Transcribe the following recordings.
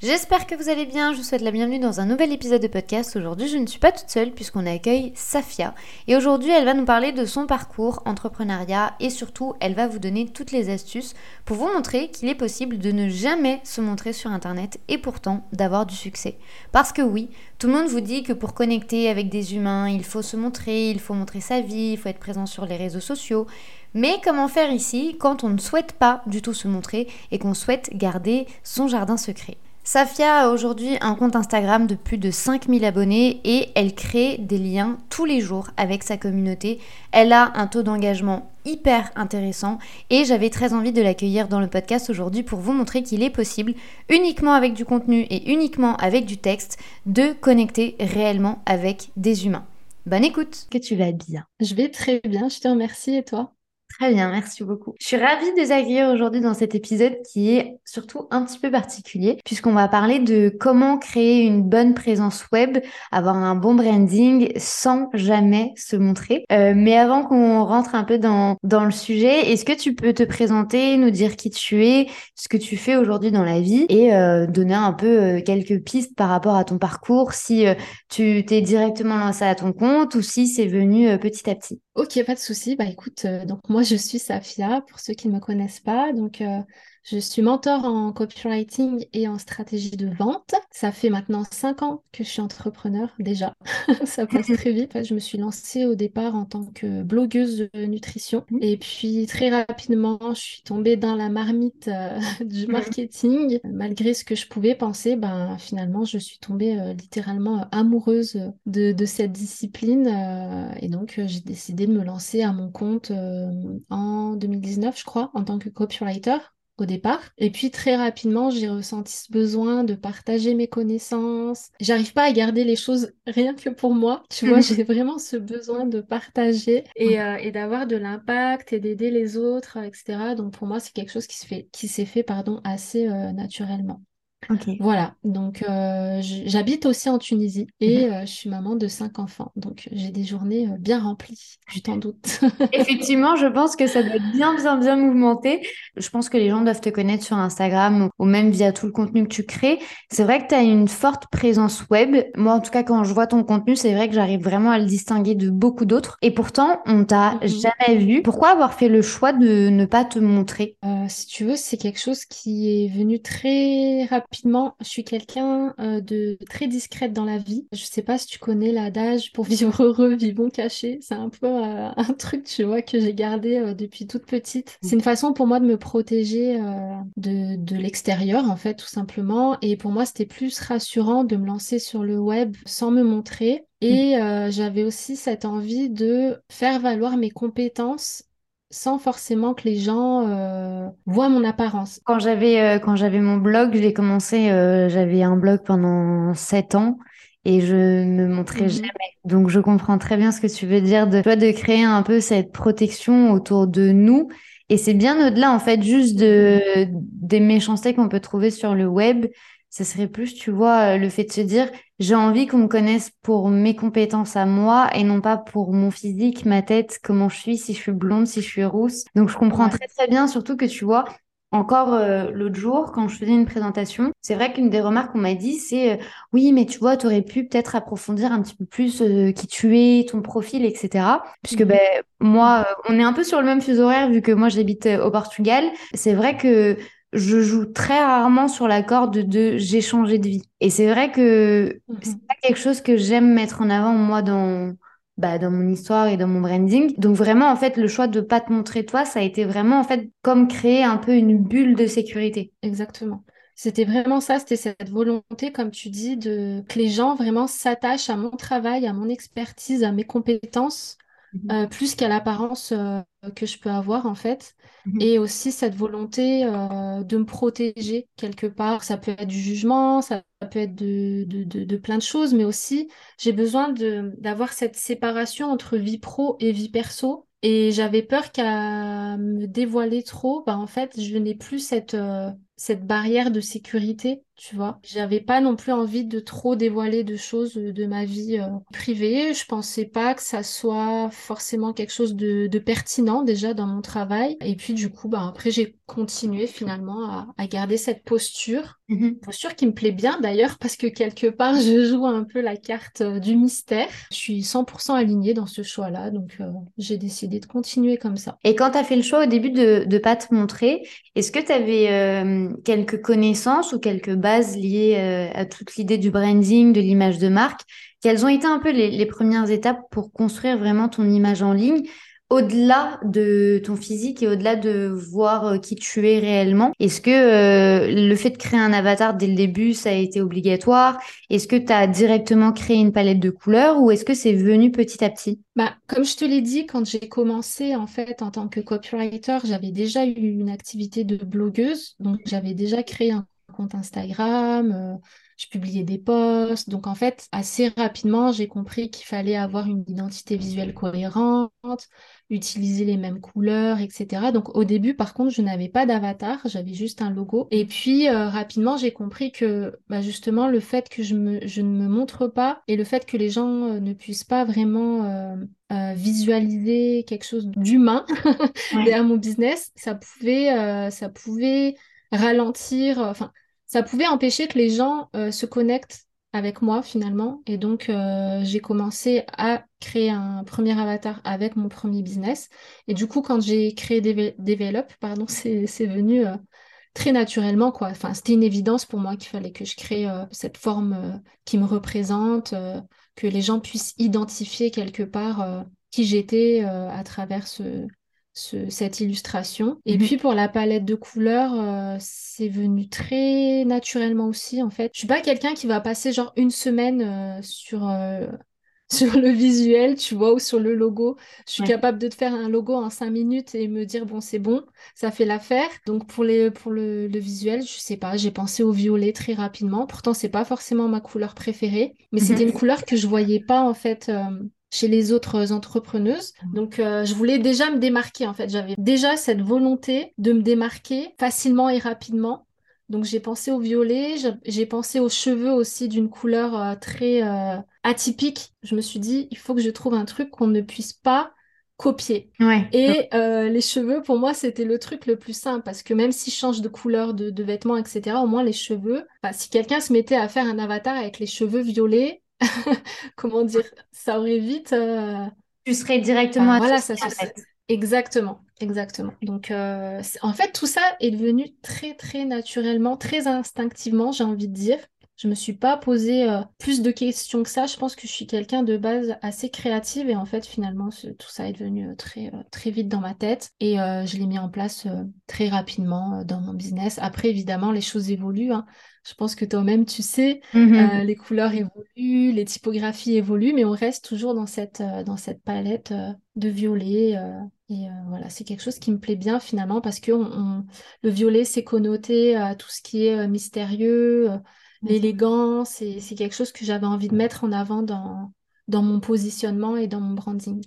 J'espère que vous allez bien, je vous souhaite la bienvenue dans un nouvel épisode de podcast. Aujourd'hui je ne suis pas toute seule puisqu'on accueille Safia et aujourd'hui elle va nous parler de son parcours entrepreneuriat et surtout elle va vous donner toutes les astuces pour vous montrer qu'il est possible de ne jamais se montrer sur internet et pourtant d'avoir du succès. Parce que oui, tout le monde vous dit que pour connecter avec des humains il faut se montrer, il faut montrer sa vie, il faut être présent sur les réseaux sociaux. Mais comment faire ici quand on ne souhaite pas du tout se montrer et qu'on souhaite garder son jardin secret? Safia a aujourd'hui un compte Instagram de plus de 5000 abonnés et elle crée des liens tous les jours avec sa communauté. Elle a un taux d'engagement hyper intéressant et j'avais très envie de l'accueillir dans le podcast aujourd'hui pour vous montrer qu'il est possible, uniquement avec du contenu et uniquement avec du texte, de connecter réellement avec des humains. Bonne écoute Que tu vas bien Je vais très bien, je te remercie et toi? Très bien, merci beaucoup. Je suis ravie de vous aujourd'hui dans cet épisode qui est surtout un petit peu particulier puisqu'on va parler de comment créer une bonne présence web, avoir un bon branding sans jamais se montrer. Euh, mais avant qu'on rentre un peu dans, dans le sujet, est-ce que tu peux te présenter, nous dire qui tu es, ce que tu fais aujourd'hui dans la vie et euh, donner un peu euh, quelques pistes par rapport à ton parcours, si tu t'es directement lancé à ton compte ou si c'est venu petit à petit? Ok, pas de souci. Bah écoute, donc moi je suis Safia, pour ceux qui ne me connaissent pas. Donc, euh, je suis mentor en copywriting et en stratégie de vente. Ça fait maintenant cinq ans que je suis entrepreneur déjà. ça passe très vite. Je me suis lancée au départ en tant que blogueuse de nutrition. Mmh. Et puis très rapidement, je suis tombée dans la marmite euh, du marketing. Malgré ce que je pouvais penser, ben, finalement, je suis tombée euh, littéralement amoureuse de, de cette discipline. et donc, j'ai décidé de me lancer à mon compte en 2019, je crois, en tant que copywriter au départ. Et puis très rapidement, j'ai ressenti ce besoin de partager mes connaissances. J'arrive pas à garder les choses rien que pour moi. Tu vois, j'ai vraiment ce besoin de partager et, euh, et d'avoir de l'impact et d'aider les autres, etc. Donc pour moi, c'est quelque chose qui se fait, qui s'est fait, pardon, assez euh, naturellement. Voilà, donc euh, j'habite aussi en Tunisie et mhm. euh, je suis maman de cinq enfants, donc j'ai des journées euh, bien remplies, je t'en doute. Effectivement, je pense que ça doit être bien, bien, bien mouvementé. Je pense que les gens doivent te connaître sur Instagram ou, même via tout le contenu que tu crées. C'est vrai que tu as une forte présence web. Moi, en tout cas, quand je vois ton contenu, c'est vrai que j'arrive vraiment à le distinguer de beaucoup d'autres. Et pourtant, on t'a mhm. jamais vu. Pourquoi avoir fait le choix de ne pas te montrer? Si tu veux, c'est quelque chose qui est venu très rapidement rapidement, je suis quelqu'un euh, de très discrète dans la vie. Je sais pas si tu connais l'adage pour vivre heureux, vivons cachés. C'est un peu euh, un truc, tu vois, que j'ai gardé euh, depuis toute petite. C'est une façon pour moi de me protéger de, de l'extérieur, en fait, tout simplement. Et pour moi, c'était plus rassurant de me lancer sur le web sans me montrer. Et j'avais aussi cette envie de faire valoir mes compétences sans forcément que les gens euh, voient mon apparence. Quand j'avais euh, quand j'avais mon blog, j'ai commencé, euh, j'avais un blog pendant sept ans et je ne montrais mhm. jamais. Donc je comprends très bien ce que tu veux dire de de créer un peu cette protection autour de nous. Et c'est bien au-delà en fait juste de des méchancetés qu'on peut trouver sur le web ce serait plus, tu vois, euh, le fait de se dire, j'ai envie qu'on me connaisse pour mes compétences à moi et non pas pour mon physique, ma tête, comment je suis, si je suis blonde, si je suis rousse. Donc, je comprends très, très bien, surtout que tu vois, encore euh, l'autre jour, quand je faisais une présentation, c'est vrai qu'une des remarques qu'on m'a dit, c'est euh, oui, mais tu vois, tu aurais pu peut-être approfondir un petit peu plus qui tu es, ton profil, etc. Puisque mhm. ben, moi, on est un peu sur le même fuseau horaire vu que moi j'habite au Portugal. C'est vrai que je joue très rarement sur la corde de j'ai changé de vie. Et c'est vrai que mhm. c'est pas quelque chose que j'aime mettre en avant moi dans bah, dans mon histoire et dans mon branding. Donc vraiment en fait le choix de pas te montrer toi, ça a été vraiment en fait comme créer un peu une bulle de sécurité. Exactement. C'était vraiment ça, c'était cette volonté, comme tu dis, de que les gens vraiment s'attachent à mon travail, à mon expertise, à mes compétences, mhm. euh, plus qu'à l'apparence euh, que je peux avoir en fait. Mhm. Et aussi cette volonté euh, de me protéger quelque part. Ça peut être du jugement, ça peut être de, de, de, plein de choses, mais aussi j'ai besoin d'avoir cette séparation entre vie pro et vie perso Et j'avais peur qu'à me dévoiler trop, bah, en fait, je n'ai plus cette, cette barrière de sécurité, tu vois. J'avais pas non plus envie de trop dévoiler de choses de ma vie euh, privée. Je pensais pas que ça soit forcément quelque chose de, de, pertinent déjà dans mon travail. Et puis du coup, bah après j'ai continué finalement à, à garder cette posture, mm-hmm. posture qui me plaît bien d'ailleurs parce que quelque part je joue un peu la carte euh, du mystère. Je suis 100% alignée dans ce choix-là, donc euh, j'ai décidé de continuer comme ça. Et quand tu as fait le choix au début de ne pas te montrer, est-ce que tu avais quelques connaissances ou quelques bases liées euh, à toute l'idée du branding, de l'image de marque. Quelles ont été un peu les, premières étapes pour construire vraiment ton image en ligne au-delà de ton physique et au-delà de voir euh, qui tu es réellement, est-ce que euh, le fait de créer un avatar dès le début, ça a été obligatoire? Est-ce que tu as directement créé une palette de couleurs ou est-ce que c'est venu petit à petit? Bah, Comme je te l'ai dit, quand j'ai commencé en fait en tant que copywriter, j'avais déjà eu une activité de blogueuse, donc j'avais déjà créé un compte Instagram. Euh, je publiais des posts. Donc en fait, assez rapidement, j'ai compris qu'il fallait avoir une identité visuelle cohérente, utiliser les mêmes couleurs, etc. Donc au début, par contre, je n'avais pas d'avatar, j'avais juste un logo. Et puis euh, rapidement, j'ai compris que bah, justement, le fait que je, me, je ne me montre pas et le fait que les gens euh, ne puissent pas vraiment euh, visualiser quelque chose d'humain derrière mon business, ça pouvait, ça pouvait ralentir, enfin, ça pouvait empêcher que les gens euh, se connectent avec moi finalement. Et donc, euh, j'ai commencé à créer un premier avatar avec mon premier business. Et du coup, quand j'ai créé Develop, pardon, c'est venu euh, très naturellement. Quoi. Enfin, c'était une évidence pour moi qu'il fallait que je crée cette forme qui me représente, que les gens puissent identifier quelque part qui j'étais à travers ce, cette illustration. Et mhm. puis pour la palette de couleurs, euh, c'est venu très naturellement aussi en fait. Je suis pas quelqu'un qui va passer genre une semaine euh, sur euh, sur le visuel, tu vois, ou sur le logo. Je suis capable de te faire un logo en cinq minutes et me dire bon c'est bon, ça fait l'affaire. Donc pour les pour le, le, visuel, je sais pas, j'ai pensé au violet très rapidement. Pourtant c'est pas forcément ma couleur préférée, mais c'était mhm. une couleur que je voyais pas en fait chez les autres entrepreneuses. Mmh. Donc, euh, je voulais déjà me démarquer, en fait. J'avais déjà cette volonté de me démarquer facilement et rapidement. Donc, j'ai pensé au violet, j'ai pensé aux cheveux aussi d'une couleur euh, très euh, atypique. Je me suis dit, il faut que je trouve un truc qu'on ne puisse pas copier. Et les cheveux, pour moi, c'était le truc le plus simple parce que même si je change de couleur de, de vêtements, etc., au moins les cheveux, si quelqu'un se mettait à faire un avatar avec les cheveux violets, comment dire, ça aurait vite. Euh, tu serais directement ah, voilà, ça Exactement, exactement. Donc, euh, en fait, tout ça est devenu très, très naturellement, très instinctivement, j'ai envie de dire. Je me suis pas posé euh, plus de questions que ça. Je pense que je suis quelqu'un de base assez créative et en fait finalement tout ça est devenu euh, très euh, très vite dans ma tête et je l'ai mis en place très rapidement dans mon business. Après évidemment les choses évoluent. Hein. Je pense que toi-même tu sais, mm-hmm. les couleurs évoluent, les typographies évoluent, mais on reste toujours dans cette dans cette palette de violet. Et voilà, c'est quelque chose qui me plaît bien finalement parce que le violet, c'est connoté à tout ce qui est mystérieux, l'élégance, c'est quelque chose que j'avais envie de mettre en avant dans, dans mon positionnement et dans mon branding.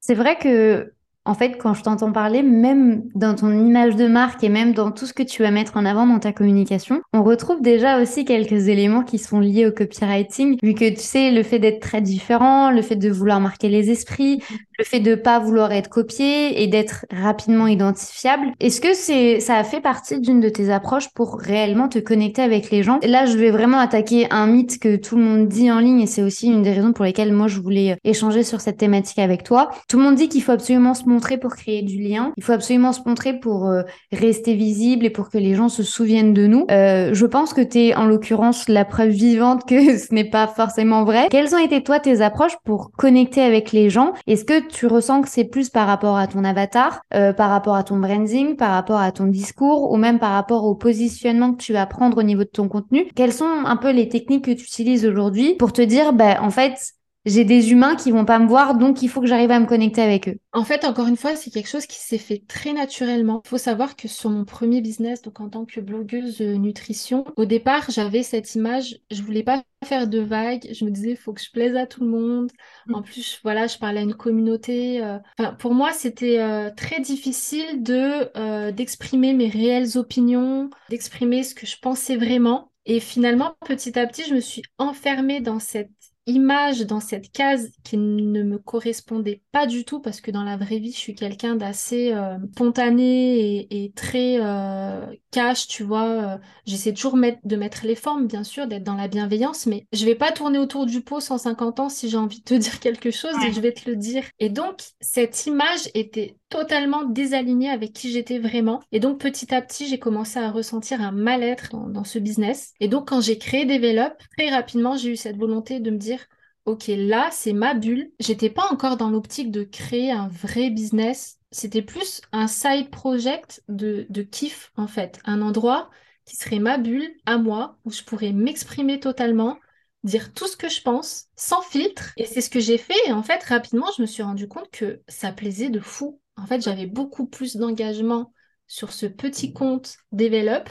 C'est vrai que en fait, quand je t'entends parler, même dans ton image de marque et même dans tout ce que tu vas mettre en avant dans ta communication, on retrouve déjà aussi quelques éléments qui sont liés au copywriting, vu que tu sais, le fait d'être très différent, le fait de vouloir marquer les esprits, le fait de pas vouloir être copié et d'être rapidement identifiable. Est-ce que c'est, ça a fait partie d'une de tes approches pour réellement te connecter avec les gens? Là, je vais vraiment attaquer un mythe que tout le monde dit en ligne et c'est aussi une des raisons pour lesquelles moi je voulais échanger sur cette thématique avec toi. Tout le monde dit qu'il faut absolument se montrer pour créer du lien. Il faut absolument se montrer pour euh, rester visible et pour que les gens se souviennent de nous. Euh, je pense que tu en l'occurrence la preuve vivante que ce n'est pas forcément vrai. Quelles ont été toi tes approches pour connecter avec les gens? Est-ce que tu ressens que c'est plus par rapport à ton avatar, euh, par rapport à ton branding, par rapport à ton discours ou même par rapport au positionnement que tu vas prendre au niveau de ton contenu? Quelles sont un peu les techniques que tu utilises aujourd'hui pour te dire, bah, en fait, j'ai des humains qui vont pas me voir, donc il faut que j'arrive à me connecter avec eux. En fait, encore une fois, c'est quelque chose qui s'est fait très naturellement. Il faut savoir que sur mon premier business, donc en tant que blogueuse euh, nutrition, au départ, j'avais cette image, je voulais pas faire de vagues, je me disais, il faut que je plaise à tout le monde. Mm. En plus, voilà, je parlais à une communauté. Euh, pour moi, c'était euh, très difficile de d'exprimer mes réelles opinions, d'exprimer ce que je pensais vraiment. Et finalement, petit à petit, je me suis enfermée dans cette image dans cette case qui ne me correspondait pas du tout parce que dans la vraie vie, je suis quelqu'un d'assez euh, spontané et, très euh, cash, tu vois. Euh, j'essaie toujours de mettre les formes, bien sûr, d'être dans la bienveillance, mais je vais pas tourner autour du pot 150 ans si j'ai envie de te dire quelque chose et je vais te le dire. Et donc, cette image était totalement désalignée avec qui j'étais vraiment. Et donc, petit à petit, j'ai commencé à ressentir un mal-être dans, ce business. Et donc, quand j'ai créé Develop, très rapidement, j'ai eu cette volonté de me dire ok, là, c'est ma bulle. J'étais pas encore dans l'optique de créer un vrai business. C'était plus un side project de, de kiff, en fait. Un endroit qui serait ma bulle à moi, où je pourrais m'exprimer totalement, dire tout ce que je pense, sans filtre. Et c'est ce que j'ai fait. Et en fait, rapidement, je me suis rendu compte que ça plaisait de fou. En fait, j'avais beaucoup plus d'engagement sur ce petit compte Develop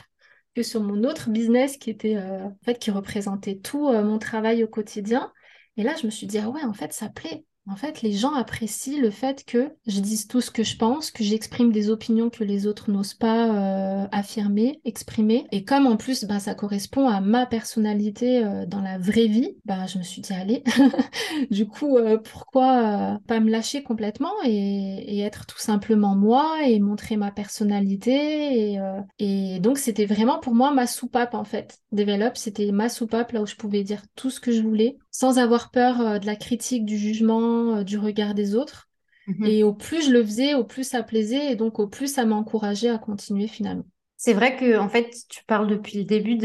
que sur mon autre business qui était euh, en fait qui représentait tout euh, mon travail au quotidien. Et là, je me suis dit, ah ouais, en fait, ça plaît. En fait, les gens apprécient le fait que je dise tout ce que je pense, que j'exprime des opinions que les autres n'osent pas euh, affirmer, exprimer. Et comme en plus, bah, ça correspond à ma personnalité euh, dans la vraie vie, bah, je me suis dit, allez, du coup, euh, pourquoi pas me lâcher complètement et, être tout simplement moi et montrer ma personnalité. Et, et donc, c'était vraiment pour moi ma soupape, en fait. Develop, c'était ma soupape là où je pouvais dire tout ce que je voulais sans avoir peur de la critique, du jugement euh, du regard des autres. Mhm. Et au plus je le faisais, au plus ça plaisait et donc au plus ça m'encourageait à continuer finalement. C'est vrai que en fait, tu parles depuis le début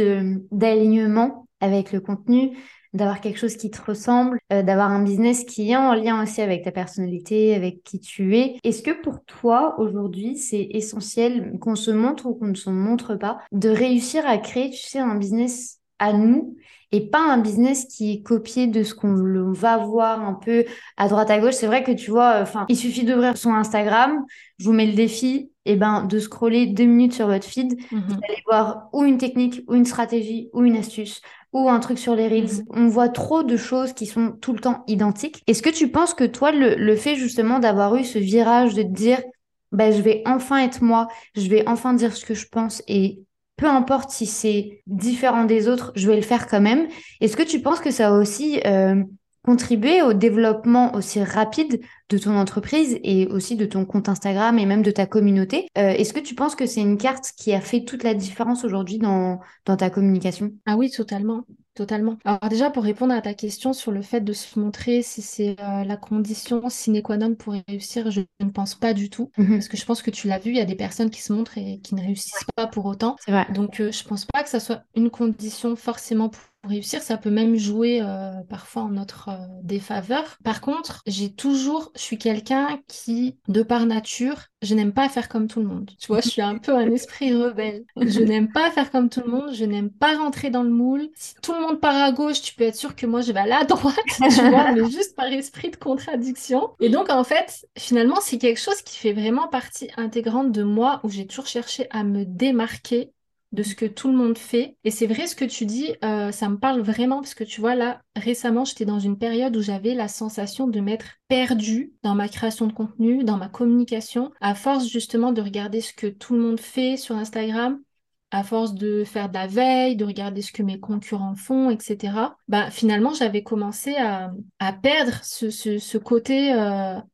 d'alignement avec le contenu, d'avoir quelque chose qui te ressemble, euh, d'avoir un business qui est en lien aussi avec ta personnalité, avec qui tu es. Est-ce que pour toi, aujourd'hui, c'est essentiel qu'on se montre ou qu'on ne se montre pas, de réussir à créer, tu sais, un business à nous et pas un business qui est copié de ce qu'on va voir un peu à droite à gauche. C'est vrai que tu vois, enfin, il suffit d'ouvrir son Instagram, je vous mets le défi, et eh ben de scroller deux minutes sur votre feed, vous mhm. allez voir ou une technique, ou une stratégie, ou une astuce, ou un truc sur les reels. Mhm. On voit trop de choses qui sont tout le temps identiques. Est-ce que tu penses que toi, le, le fait justement d'avoir eu ce virage de te dire, ben, je vais enfin être moi, je vais enfin dire ce que je pense et peu importe si c'est différent des autres, je vais le faire quand même. Est-ce que tu penses que ça a aussi euh, contribué au développement aussi rapide de ton entreprise et aussi de ton compte Instagram et même de ta communauté? Euh, Est-ce que tu penses que c'est une carte qui a fait toute la différence aujourd'hui dans, dans ta communication? Ah oui, totalement. Totalement. Alors déjà, pour répondre à ta question sur le fait de se montrer, si c'est euh, la condition sine qua non pour réussir, je ne pense pas du tout. Mhm. Parce que je pense que tu l'as vu, il y a des personnes qui se montrent et qui ne réussissent pas pour autant. C'est vrai. Donc, je euh, je pense pas que ça soit une condition forcément pour réussir, ça peut même jouer euh, parfois en notre euh, défaveur. Par contre, j'ai toujours, je suis quelqu'un qui, de par nature, je n'aime pas faire comme tout le monde. Tu vois, je suis un peu un esprit rebelle. Je n'aime pas faire comme tout le monde, je n'aime pas rentrer dans le moule. Si tout le monde part à gauche, tu peux être sûr que moi je vais aller à droite, tu vois, mais juste par esprit de contradiction. Et donc, en fait, finalement, c'est quelque chose qui fait vraiment partie intégrante de moi, où j'ai toujours cherché à me démarquer de ce que tout le monde fait. Et c'est vrai ce que tu dis, euh, ça me parle vraiment parce que tu vois là, récemment, j'étais dans une période où j'avais la sensation de m'être perdue dans ma création de contenu, dans ma communication, à force justement de regarder ce que tout le monde fait sur Instagram à force de faire de la veille, de regarder ce que mes concurrents font, etc., bah, finalement, j'avais commencé à, perdre ce, côté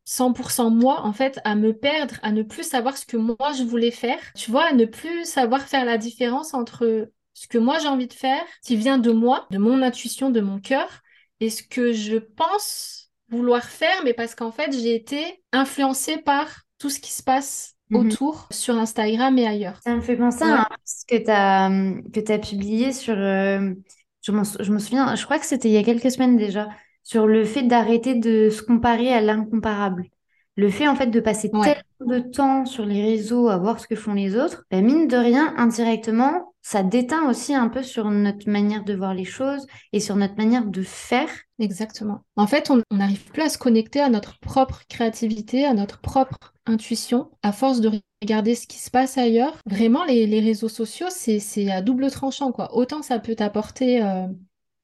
100% euh, moi, en fait, à me perdre, à ne plus savoir ce que moi je voulais faire, tu vois, à ne plus savoir faire la différence entre ce que moi j'ai envie de faire, qui vient de moi, de mon intuition, de mon cœur, et ce que je pense vouloir faire, mais parce qu'en fait, j'ai été influencée par tout ce qui se passe Mhm. autour sur Instagram et ailleurs. Ça me fait penser à post que tu as, que as publié sur. Euh, je, je, me souviens, je crois que c'était il y a quelques semaines déjà, sur le fait d'arrêter de se comparer à l'incomparable. Le fait en fait de passer tellement de temps sur les réseaux à voir ce que font les autres, ben, mine de rien, indirectement, ça déteint aussi un peu sur notre manière de voir les choses et sur notre manière de faire. Exactement. En fait, on n'arrive plus à se connecter à notre propre créativité, à notre propre intuition, à force de regarder ce qui se passe ailleurs. Vraiment, les, réseaux sociaux, c'est à double tranchant. Autant ça peut t'apporter euh,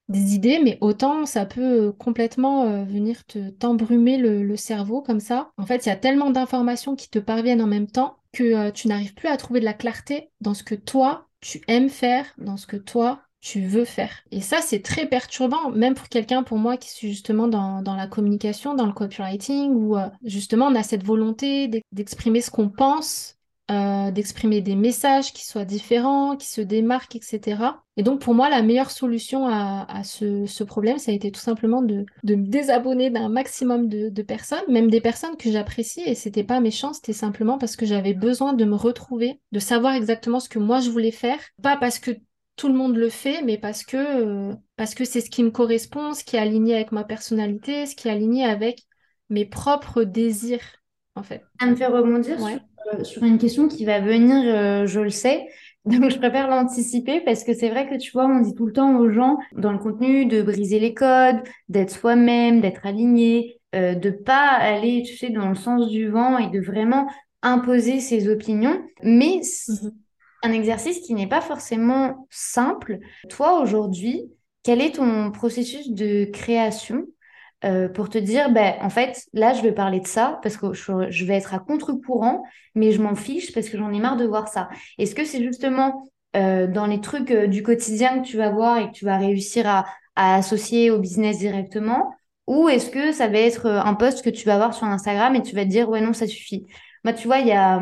des idées, mais autant ça peut complètement euh, venir te t'embrumer le, cerveau comme ça. En fait, il y a tellement d'informations qui te parviennent en même temps que euh, tu n'arrives plus à trouver de la clarté dans ce que toi, tu aimes faire, dans ce que toi, tu veux faire. Et ça, c'est très perturbant, même pour quelqu'un, pour moi, qui suis justement dans, la communication, dans le copywriting, où euh, justement on a cette volonté d'exprimer ce qu'on pense, euh, d'exprimer des messages qui soient différents, qui se démarquent, etc. Et donc pour moi, la meilleure solution à, ce, problème, ça a été tout simplement de, me désabonner d'un maximum de, de, personnes, même des personnes que j'apprécie, et c'était pas méchant, c'était simplement parce que j'avais besoin de me retrouver, de savoir exactement ce que moi je voulais faire, pas parce que tout le monde le fait, mais parce que euh, parce que c'est ce qui me correspond, ce qui est aligné avec ma personnalité, ce qui est aligné avec mes propres désirs, en fait. Ça me fait rebondir sur, une question qui va venir, euh, je le sais. Donc, je préfère l'anticiper parce que c'est vrai que tu vois, on dit tout le temps aux gens dans le contenu de briser les codes, d'être soi-même, d'être aligné, de pas aller, tu sais, dans le sens du vent et de vraiment imposer ses opinions. Mais mmh un exercice qui n'est pas forcément simple. Toi, aujourd'hui, quel est ton processus de création euh, pour te dire, ben, en fait, là, je vais parler de ça parce que je, vais être à contre-courant, mais je m'en fiche parce que j'en ai marre de voir ça. Est-ce que c'est justement euh, dans les trucs euh, du quotidien que tu vas voir et que tu vas réussir à, associer au business directement? Ou est-ce que ça va être un post que tu vas voir sur Instagram et tu vas te dire, ouais, non, ça suffit? Moi, tu vois, il y a,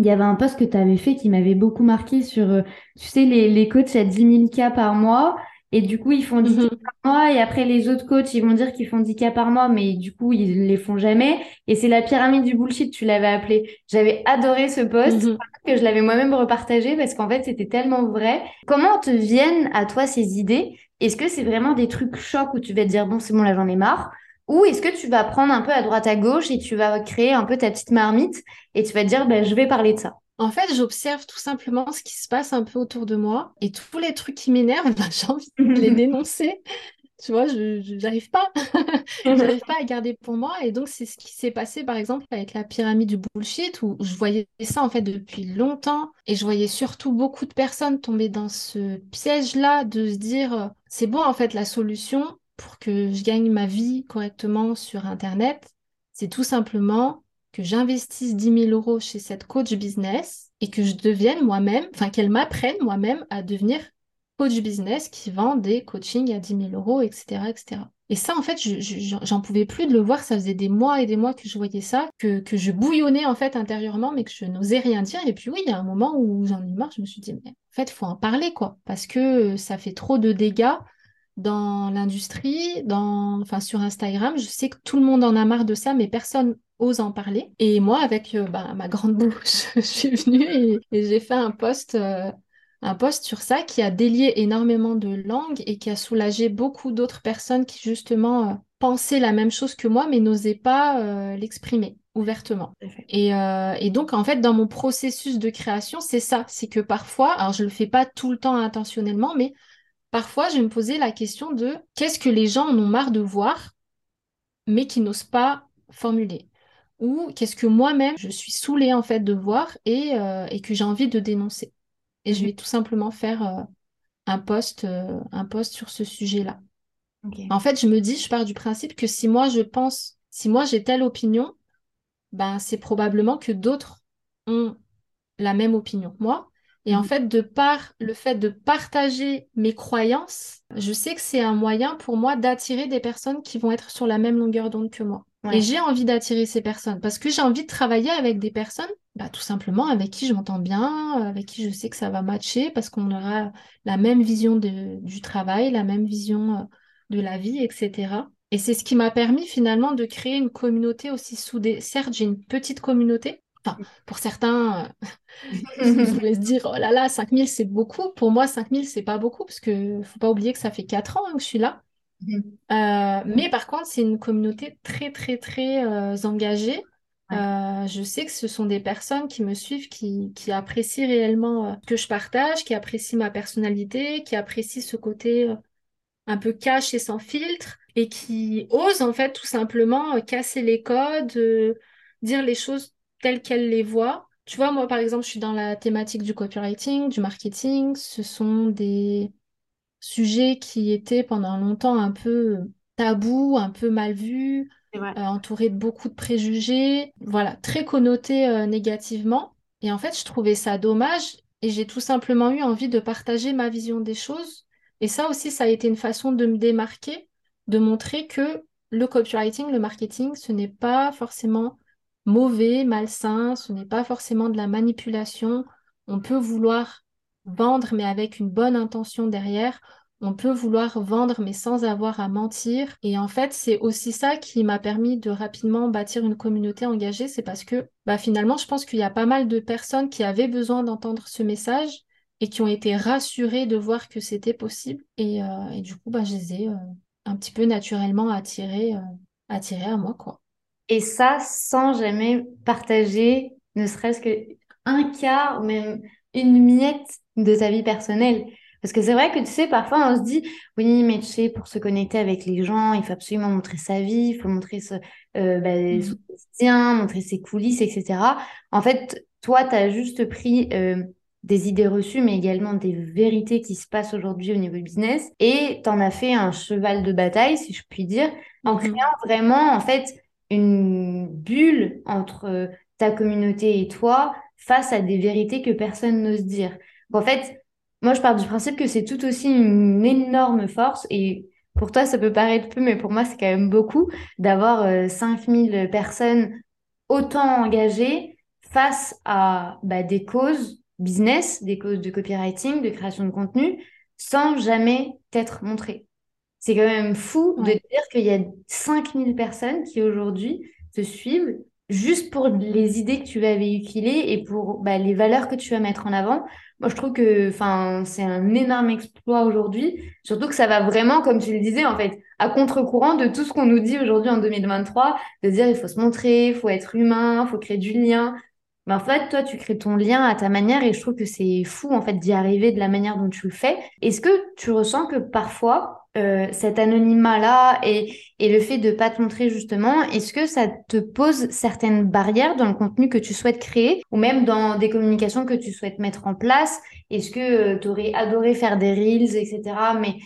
il y avait un post que tu avais fait qui m'avait beaucoup marqué sur, tu sais, les, les coachs à 10 000 cas par mois. Et du coup, ils font 10 cas mhm. par mois. Et après, les autres coachs, ils vont dire qu'ils font 10 cas par mois, mais du coup, ils les font jamais. Et c'est la pyramide du bullshit, tu l'avais appelé. J'avais adoré ce post, mhm. que je l'avais moi-même repartagé parce qu'en fait, c'était tellement vrai. Comment te viennent à toi ces idées? Est-ce que c'est vraiment des trucs chocs où tu vas te dire, bon, c'est bon, là, j'en ai marre? Ou est-ce que tu vas prendre un peu à droite à gauche et tu vas créer un peu ta petite marmite et tu vas te dire, ben, je vais parler de ça? En fait, j'observe tout simplement ce qui se passe un peu autour de moi et tous les trucs qui m'énervent, ben, j'ai envie de les dénoncer. Tu vois, je n'arrive pas. j'arrive pas à garder pour moi. Et donc, c'est ce qui s'est passé, par exemple, avec la pyramide du bullshit, où je voyais ça, en fait, depuis longtemps. Et je voyais surtout beaucoup de personnes tomber dans ce piège-là de se dire, c'est bon, en fait, la solution, pour que je gagne ma vie correctement sur Internet, c'est tout simplement que j'investisse 10 000 euros chez cette coach business et que je devienne moi-même, enfin qu'elle m'apprenne moi-même à devenir coach business qui vend des coachings à 10 000 euros, etc., etc. Et ça, en fait, j'en pouvais plus de le voir. Ça faisait des mois et des mois que je voyais ça, que, je bouillonnais en fait intérieurement, mais que je n'osais rien dire. Et puis oui, il y a un moment où j'en ai marre. Je me suis dit, mais en fait, faut en parler, quoi, parce que ça fait trop de dégâts dans l'industrie, dans, enfin, sur Instagram. Je sais que tout le monde en a marre de ça, mais personne ose en parler. Et moi, avec euh, bah, ma grande bouche, je suis venue et, j'ai fait un post, euh, un post sur ça qui a délié énormément de langues et qui a soulagé beaucoup d'autres personnes qui justement euh, pensaient la même chose que moi, mais n'osaient pas l'exprimer ouvertement. Et, et, donc, en fait, dans mon processus de création, c'est ça, c'est que parfois, alors je le fais pas tout le temps intentionnellement, mais Parfois, je me posais la question de qu'est-ce que les gens en ont marre de voir, mais qui n'osent pas formuler. Ou qu'est-ce que moi-même, je suis saoulée en fait de voir et, euh, que j'ai envie de dénoncer. Et je vais tout simplement faire euh, un, post, euh, un post sur ce sujet-là. En fait, je me dis, je pars du principe que si moi je pense, si moi j'ai telle opinion, ben c'est probablement que d'autres ont la même opinion que moi et en fait, de par le fait de partager mes croyances, je sais que c'est un moyen pour moi d'attirer des personnes qui vont être sur la même longueur d'onde que moi. Et j'ai envie d'attirer ces personnes parce que j'ai envie de travailler avec des personnes, bah, tout simplement avec qui je m'entends bien, avec qui je sais que ça va matcher parce qu'on aura la même vision du travail, la même vision euh, de la vie, etc. Et c'est ce qui m'a permis finalement de créer une communauté aussi soudée. Certes, j'ai une petite communauté, pour certains, je vous laisse dire, oh là là, 5000 c'est beaucoup. Pour moi, 5000 c'est pas beaucoup parce que faut pas oublier que ça fait 4 ans hein, que je suis là. Mhm. Euh, mais par contre, c'est une communauté très, très, très euh, engagée je sais que ce sont des personnes qui me suivent, qui, qui apprécient réellement ce que je partage, qui apprécient ma personnalité, qui apprécient ce côté un peu cash et sans filtre, et qui osent en fait tout simplement casser les codes, dire les choses telles qu'elles les voient tu vois, moi, par exemple, je suis dans la thématique du copywriting, du marketing. Ce sont des sujets qui étaient pendant longtemps un peu tabous, un peu mal vus, euh, entourés de beaucoup de préjugés, voilà, très connotés euh, négativement. Et en fait, je trouvais ça dommage et j'ai tout simplement eu envie de partager ma vision des choses. Et ça aussi, ça a été une façon de me démarquer, de montrer que le copywriting, le marketing, ce n'est pas forcément mauvais, malsain, ce n'est pas forcément de la manipulation. On peut vouloir vendre, mais avec une bonne intention derrière. On peut vouloir vendre, mais sans avoir à mentir. Et en fait, c'est aussi ça qui m'a permis de rapidement bâtir une communauté engagée. C'est parce que bah, finalement, je pense qu'il y a pas mal de personnes qui avaient besoin d'entendre ce message et qui ont été rassurées de voir que c'était possible. Et, euh, du coup, bah, je les ai euh, un petit peu naturellement attirées, euh, à moi, quoi. Et ça, sans jamais partager ne serait-ce qu'un quart, même une miette de sa vie personnelle. Parce que c'est vrai que tu sais, parfois on se dit, oui, mais tu sais, pour se connecter avec les gens, il faut absolument montrer sa vie, il faut montrer ce, euh, bah, mmh. son quotidien, montrer ses coulisses, etc. En fait, toi, tu as juste pris euh, des idées reçues, mais également des vérités qui se passent aujourd'hui au niveau business, et tu en as fait un cheval de bataille, si je puis dire, en mmh. créant vraiment, en fait, une bulle entre euh, ta communauté et toi face à des vérités que personne n'ose dire. En fait, moi, je pars du principe que c'est tout aussi une énorme force et pour toi, ça peut paraître peu, mais pour moi, c'est quand même beaucoup d'avoir 5000 euh, personnes autant engagées face à bah, des causes business, des causes de copywriting, de création de contenu, sans jamais t'être montré. C'est quand même fou de dire qu'il y a 5000 personnes qui aujourd'hui te suivent juste pour les idées que tu vas véhiculer et pour bah, les valeurs que tu vas mettre en avant. Moi, je trouve que c'est un énorme exploit aujourd'hui, surtout que ça va vraiment, comme tu le disais, en fait, à contre-courant de tout ce qu'on nous dit aujourd'hui en 2023, de dire il faut se montrer, il faut être humain, il faut créer du lien. Mais en fait, toi, tu crées ton lien à ta manière et je trouve que c'est fou, en fait, d'y arriver de la manière dont tu le fais. Est-ce que tu ressens que parfois, euh, cet anonymat-là et, et, le fait de pas te montrer justement, est-ce que ça te pose certaines barrières dans le contenu que tu souhaites créer ou même dans des communications que tu souhaites mettre en place? Est-ce que euh, tu aurais adoré faire des reels, etc., mais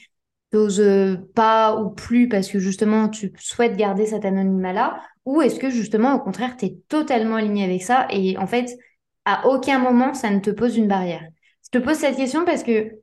t'oses euh, pas ou plus parce que justement tu souhaites garder cet anonymat-là? Ou est-ce que justement au contraire tu es totalement aligné avec ça et en fait à aucun moment ça ne te pose une barrière? Je te pose cette question parce que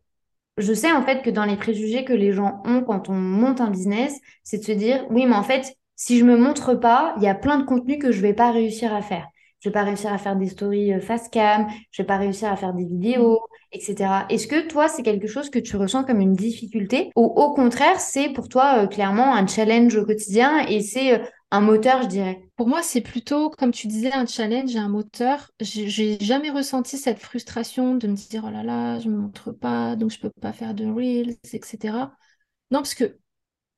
je sais en fait que dans les préjugés que les gens ont quand on monte un business, c'est de se dire oui, mais en fait, si je me montre pas, il y a plein de contenus que je vais pas réussir à faire. Je vais pas réussir à faire des stories euh, face cam, je vais pas réussir à faire des vidéos, etc. Est-ce que toi, c'est quelque chose que tu ressens comme une difficulté? Ou au contraire, c'est pour toi euh, clairement un challenge au quotidien et c'est euh, un moteur, je dirais. Pour moi, c'est plutôt, comme tu disais, un challenge et un moteur. J'ai jamais ressenti cette frustration de me dire, oh là là, je me montre pas, donc je peux pas faire de reels, etc. Non, parce que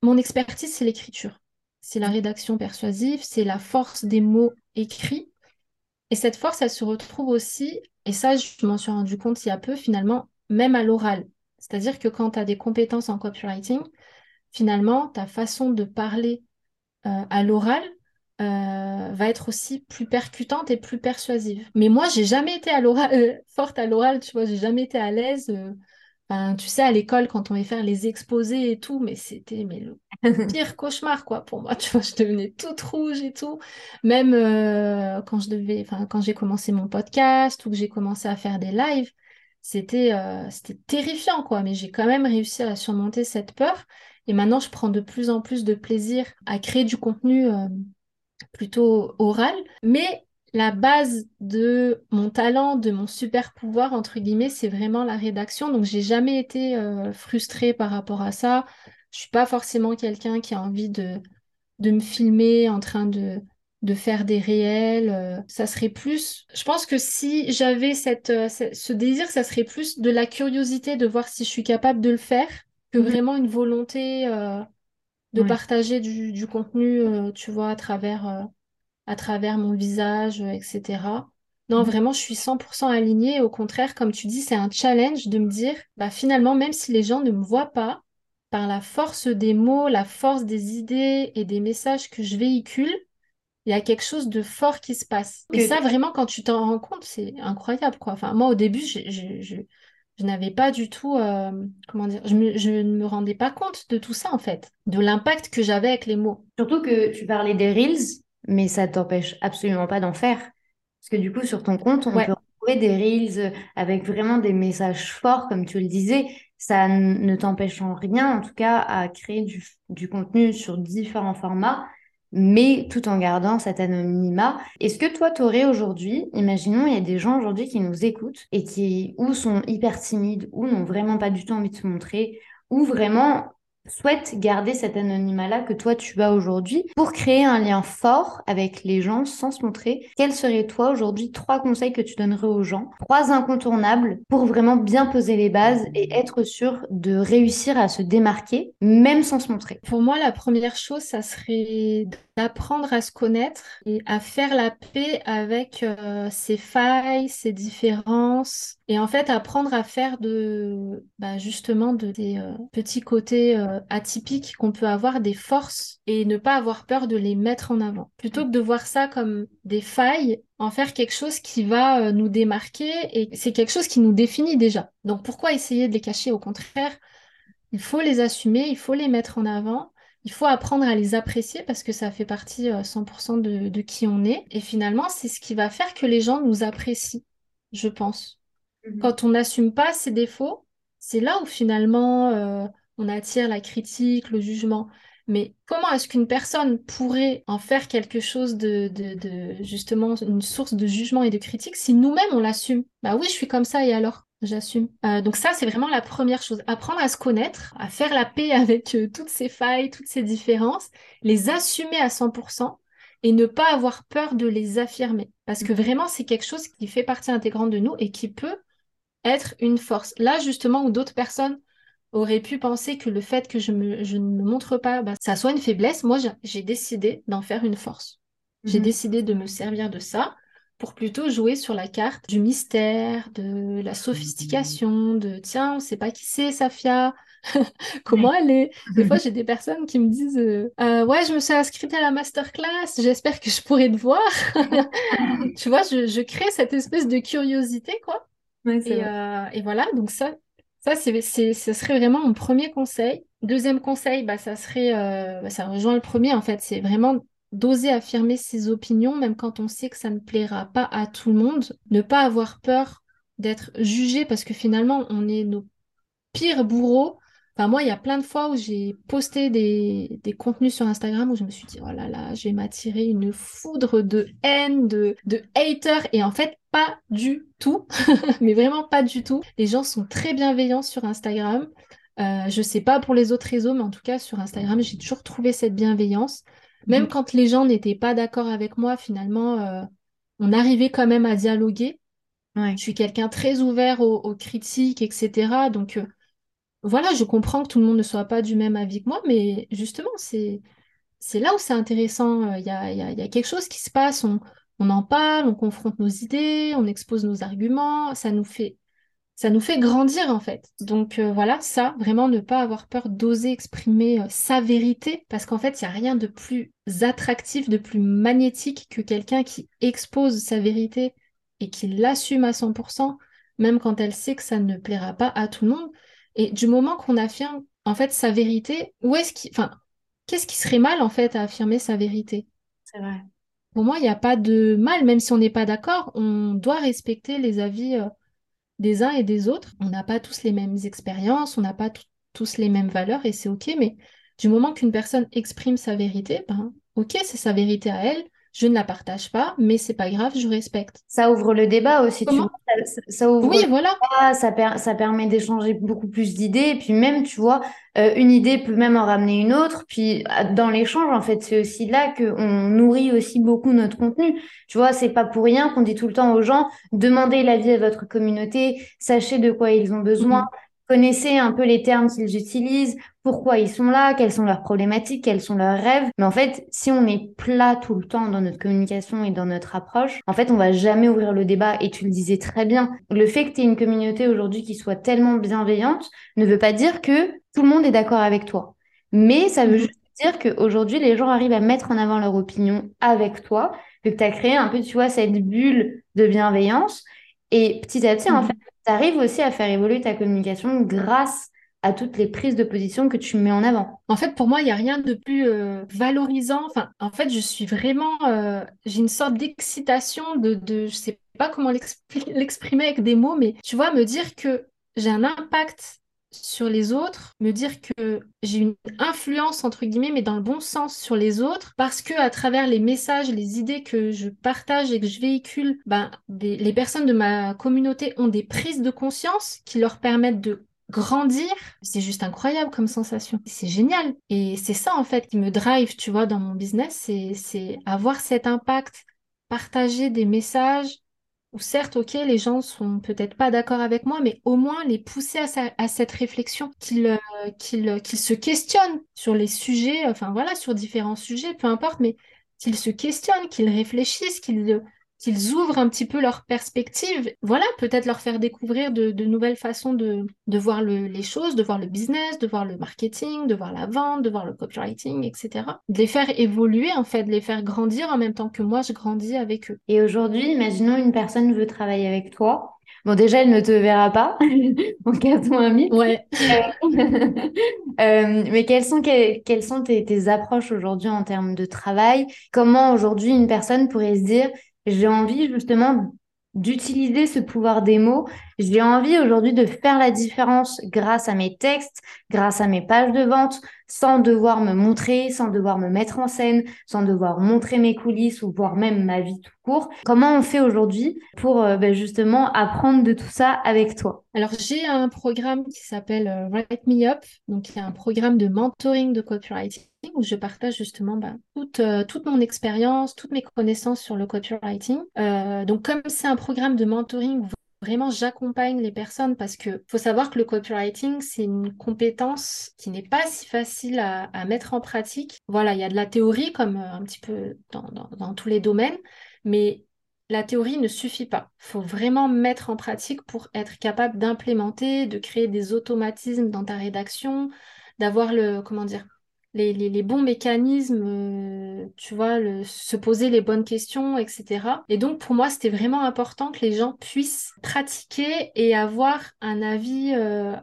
mon expertise, c'est l'écriture. C'est la rédaction persuasive, c'est la force des mots écrits. Et cette force, elle se retrouve aussi, et ça, je m'en suis rendu compte il y a peu, finalement, même à l'oral. C'est-à-dire que quand tu as des compétences en copywriting, finalement, ta façon de parler euh, à l'oral euh, va être aussi plus percutante et plus persuasive. Mais moi, j'ai jamais été à l'oral, euh, forte à l'oral, tu vois, j'ai jamais été à l'aise. tu sais, à l'école, quand on va faire les exposés et tout, mais c'était mais le pire cauchemar, quoi, pour moi. Tu vois, je devenais toute rouge et tout. Même quand je devais, enfin, quand j'ai commencé mon podcast ou que j'ai commencé à faire des lives, c'était c'était terrifiant, quoi. Mais j'ai quand même réussi à surmonter cette peur. Et maintenant, je prends de plus en plus de plaisir à créer du contenu euh, plutôt oral. Mais la base de mon talent, de mon super pouvoir, entre guillemets, c'est vraiment la rédaction. Donc, j'ai jamais été euh, frustrée par rapport à ça. Je suis pas forcément quelqu'un qui a envie de, de me filmer en train de, de faire des réels. Euh, ça serait plus. Je pense que si j'avais cette, ce désir, ça serait plus de la curiosité de voir si je suis capable de le faire que mm. vraiment une volonté euh, de partager du, contenu, euh, tu vois, à travers, euh, à travers mon visage, etc. Non, vraiment, je suis 100% alignée. Au contraire, comme tu dis, c'est un challenge de me dire, bah, finalement, même si les gens ne me voient pas, par la force des mots, la force des idées et des messages que je véhicule, il y a quelque chose de fort qui se passe. Et ça, vraiment, quand tu t'en rends compte, c'est incroyable, quoi. Enfin, moi, au début, je, je, n'avais pas du tout, euh, comment dire, je, ne me rendais pas compte de tout ça, en fait, de l'impact que j'avais avec les mots. Surtout que tu parlais des Reels, mais ça t'empêche absolument pas d'en faire. Parce que du coup, sur ton compte, on peut retrouver des reels avec vraiment des messages forts, comme tu le disais. Ça ne t'empêche en rien, en tout cas, à créer du, du contenu sur différents formats, mais tout en gardant cet anonymat. Est-ce que toi, tu aurais aujourd'hui, imaginons, il y a des gens aujourd'hui qui nous écoutent et qui ou sont hyper timides, ou n'ont vraiment pas du tout envie de se montrer, ou vraiment souhaite garder cet anonymat-là que toi tu as aujourd'hui pour créer un lien fort avec les gens sans se montrer. Quels seraient toi aujourd'hui trois conseils que tu donnerais aux gens, trois incontournables pour vraiment bien poser les bases et être sûr de réussir à se démarquer même sans se montrer Pour moi, la première chose, ça serait d'apprendre à se connaître et à faire la paix avec euh, ses failles, ses différences et en fait apprendre à faire de bah, justement de des euh, petits côtés euh, atypiques qu'on peut avoir des forces et ne pas avoir peur de les mettre en avant. Plutôt que de voir ça comme des failles en faire quelque chose qui va nous démarquer et c'est quelque chose qui nous définit déjà. Donc pourquoi essayer de les cacher? Au contraire il faut les assumer il faut les mettre en avant il faut apprendre à les apprécier parce que ça fait partie 100% euh, de, qui on est. Et finalement, c'est ce qui va faire que les gens nous apprécient, je pense. Mhm. Quand on n'assume pas ses défauts, c'est là où finalement euh, on attire la critique, le jugement. Mais comment est-ce qu'une personne pourrait en faire quelque chose de, de, justement une source de jugement et de critique si nous-mêmes on l'assume? Bah oui, je suis comme ça et alors? J'assume. Euh, donc ça, c'est vraiment la première chose. Apprendre à se connaître, à faire la paix avec euh, toutes ces failles, toutes ces différences, les assumer à 100% et ne pas avoir peur de les affirmer. Parce que mm. vraiment, c'est quelque chose qui fait partie intégrante de nous et qui peut être une force. Là, justement, où d'autres personnes auraient pu penser que le fait que je, me, je ne me montre pas, bah, ça soit une faiblesse, moi, j'ai décidé d'en faire une force. J'ai mm-hmm. décidé de me servir de ça pour plutôt jouer sur la carte du mystère, de la sophistication, de tiens, on sait pas qui c'est Safia, comment elle est? Des fois, j'ai des personnes qui me disent euh, euh, ouais, je me suis inscrite à la masterclass, j'espère que je pourrai te voir. tu vois, je, crée cette espèce de curiosité, quoi. Euh, et, voilà, donc ça, ça, c'est, ce serait vraiment mon premier conseil. Deuxième conseil, bah, ça serait, bah, ça rejoint le premier en fait, c'est vraiment d'oser affirmer ses opinions, même quand on sait que ça ne plaira pas à tout le monde, ne pas avoir peur d'être jugé parce que finalement on est nos pires bourreaux. Enfin moi il y a plein de fois où j'ai posté des, des, contenus sur Instagram où je me suis dit oh là là je vais m'attirer une foudre de haine, de, de haters et en fait pas du tout, mais vraiment pas du tout. Les gens sont très bienveillants sur Instagram. Euh, je sais pas pour les autres réseaux, mais en tout cas sur Instagram, j'ai toujours trouvé cette bienveillance. Même mm. quand les gens n'étaient pas d'accord avec moi, finalement, euh, on arrivait quand même à dialoguer. Je suis quelqu'un très ouvert aux, critiques, etc. Donc euh, voilà, je comprends que tout le monde ne soit pas du même avis que moi, mais justement, c'est c'est là où c'est intéressant. Il y a, y, a, y a, quelque chose qui se passe, on, on en parle, on confronte nos idées, on expose nos arguments, ça nous fait ça nous fait grandir en fait. Donc euh, voilà, ça, vraiment ne pas avoir peur d'oser exprimer euh, sa vérité, parce qu'en fait, il n'y a rien de plus attractif, de plus magnétique que quelqu'un qui expose sa vérité et qui l'assume à 100%, même quand elle sait que ça ne plaira pas à tout le monde. Et du moment qu'on affirme en fait sa vérité, où est-ce qui, enfin, qu'est-ce qui serait mal en fait à affirmer sa vérité? C'est vrai. Pour moi, il n'y a pas de mal, même si on n'est pas d'accord, on doit respecter les avis. Euh, des uns et des autres. On n'a pas tous les mêmes expériences, on n'a pas tous les mêmes valeurs et c'est OK, mais du moment qu'une personne exprime sa vérité, ben, OK, c'est sa vérité à elle. Je ne la partage pas, mais c'est pas grave, je respecte. Ça ouvre le débat aussi, tu vois. Ça, ouvre oui, voilà. ça, ça permet d'échanger beaucoup plus d'idées. Et puis même, tu vois, euh, une idée peut même en ramener une autre. Puis euh, dans l'échange, en fait, c'est aussi là qu'on nourrit aussi beaucoup notre contenu. Tu vois, c'est pas pour rien qu'on dit tout le temps aux gens, demandez l'avis à votre communauté, sachez de quoi ils ont besoin. Mm-hmm connaissez un peu les termes qu'ils utilisent, pourquoi ils sont là, quelles sont leurs problématiques, quels sont leurs rêves. Mais en fait, si on est plat tout le temps dans notre communication et dans notre approche, en fait, on va jamais ouvrir le débat. Et tu le disais très bien, le fait que tu aies une communauté aujourd'hui qui soit tellement bienveillante ne veut pas dire que tout le monde est d'accord avec toi. Mais ça veut mhm. juste dire qu'aujourd'hui, les gens arrivent à mettre en avant leur opinion avec toi, que tu as créé un peu, tu vois, cette bulle de bienveillance. Et petit à petit, en mhm. fait, tu arrives aussi à faire évoluer ta communication grâce à toutes les prises de position que tu mets en avant. En fait, pour moi, il n'y a rien de plus euh, valorisant. Enfin, en fait, je suis vraiment, euh, j'ai une sorte d'excitation de, de, je sais pas comment l'exprimer avec des mots, mais tu vois, me dire que j'ai un impact sur les autres, me dire que j'ai une influence entre guillemets, mais dans le bon sens sur les autres, parce que à travers les messages, les idées que je partage et que je véhicule, ben, les personnes de ma communauté ont des prises de conscience qui leur permettent de grandir, c'est juste incroyable comme sensation. C'est génial. Et c'est ça, en fait, qui me drive, tu vois, dans mon business, c'est avoir cet impact, partager des messages, ou certes, ok, les gens sont peut-être pas d'accord avec moi, mais au moins les pousser à, cette réflexion, qu'ils euh, qu'ils se questionnent sur les sujets, enfin voilà, sur différents sujets, peu importe, mais qu'ils se questionnent, qu'ils réfléchissent, qu'ils qu'ils ouvrent un petit peu leur perspective. Voilà, peut-être leur faire découvrir de, nouvelles façons de, voir les choses, de voir le business, de voir le marketing, de voir la vente, de voir le copywriting, etc. De les faire évoluer, en fait, de les faire grandir en même temps que moi, je grandis avec eux. Et aujourd'hui, imaginons une personne veut travailler avec toi. Bon, déjà, elle ne te verra pas. en cas un mythe. Ouais. Euh, mais quelles sont, quelles, sont tes, tes approches aujourd'hui en termes de travail? Comment aujourd'hui une personne pourrait se dire j'ai envie justement d'utiliser ce pouvoir des mots. J'ai envie aujourd'hui de faire la différence grâce à mes textes, grâce à mes pages de vente, sans devoir me montrer, sans devoir me mettre en scène, sans devoir montrer mes coulisses ou voir même ma vie tout court. Comment on fait aujourd'hui pour euh, ben, justement apprendre de tout ça avec toi? Alors j'ai un programme qui s'appelle euh, Write Me Up, donc il y a un programme de mentoring de copywriting où je partage justement bah, toute, euh, toute mon expérience, toutes mes connaissances sur le copywriting. Euh, donc comme c'est un programme de mentoring Vraiment, j'accompagne les personnes parce que faut savoir que le copywriting, c'est une compétence qui n'est pas si facile à, mettre en pratique. Voilà, il y a de la théorie comme euh, un petit peu dans, dans, tous les domaines, mais la théorie ne suffit pas. Il faut vraiment mettre en pratique pour être capable d'implémenter, de créer des automatismes dans ta rédaction, d'avoir le, comment dire, les, bons mécanismes, euh, tu vois, se poser les bonnes questions, etc. Et donc, pour moi, c'était vraiment important que les gens puissent pratiquer et avoir un avis, euh,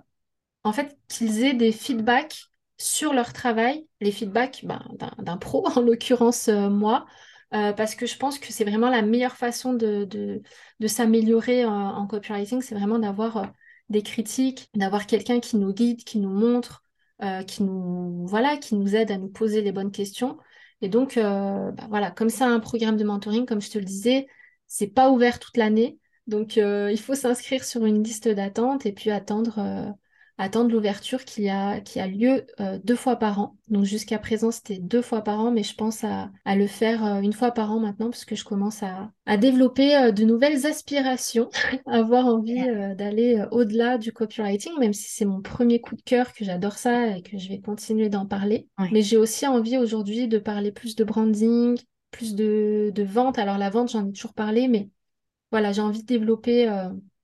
en fait, qu'ils aient des feedbacks sur leur travail, les feedbacks ben, d'un pro, en l'occurrence euh, moi, parce que je pense que c'est vraiment la meilleure façon de, de, s'améliorer en copywriting, c'est vraiment d'avoir des critiques, d'avoir quelqu'un qui nous guide, qui nous montre, euh, qui nous voilà, qui nous aide à nous poser les bonnes questions. Et donc, euh, bah, voilà, comme c'est un programme de mentoring, comme je te le disais, c'est pas ouvert toute l'année. Donc, euh, il faut s'inscrire sur une liste d'attente et puis attendre attendre l'ouverture qui a, qui a lieu euh, deux fois par an. Donc jusqu'à présent, c'était deux fois par an, mais je pense à, à le faire euh, une fois par an maintenant, parce que je commence à, à développer euh, de nouvelles aspirations, avoir envie d'aller au-delà du copywriting, même si c'est mon premier coup de cœur, que j'adore ça et que je vais continuer d'en parler. Mais j'ai aussi envie aujourd'hui de parler plus de branding, plus de, de vente. Alors la vente, j'en ai toujours parlé, mais voilà, j'ai envie de développer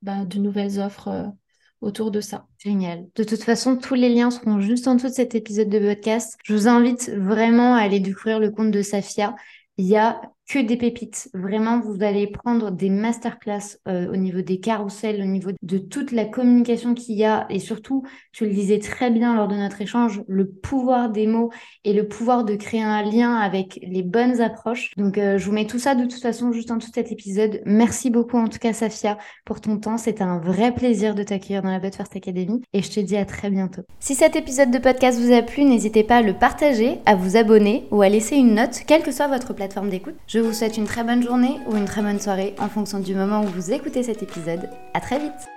bah, de nouvelles offres autour de ça. Génial. De toute façon, tous les liens seront juste en dessous de cet épisode de podcast. Je vous invite vraiment à aller découvrir le compte de Safia. Il y a que des pépites. Vraiment, vous allez prendre des masterclass euh, au niveau des carousels, au niveau de toute la communication qu'il y a et surtout, je le disais très bien lors de notre échange, le pouvoir des mots et le pouvoir de créer un lien avec les bonnes approches. Donc, euh, je vous mets tout ça de toute façon juste en tout cet épisode. Merci beaucoup en tout cas, Safia, pour ton temps. C'était un vrai plaisir de t'accueillir dans la But First Academy et je te dis à très bientôt. Si cet épisode de podcast vous a plu, n'hésitez pas à le partager, à vous abonner ou à laisser une note, quelle que soit votre plateforme d'écoute. Je vous souhaite une très bonne journée ou une très bonne soirée en fonction du moment où vous écoutez cet épisode. À très vite